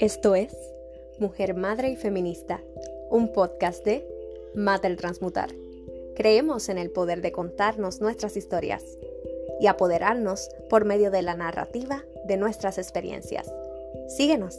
Esto es Mujer, Madre y Feminista, un podcast de Mater Transmutar. Creemos en el poder de contarnos nuestras historias y apoderarnos por medio de la narrativa de nuestras experiencias. Síguenos.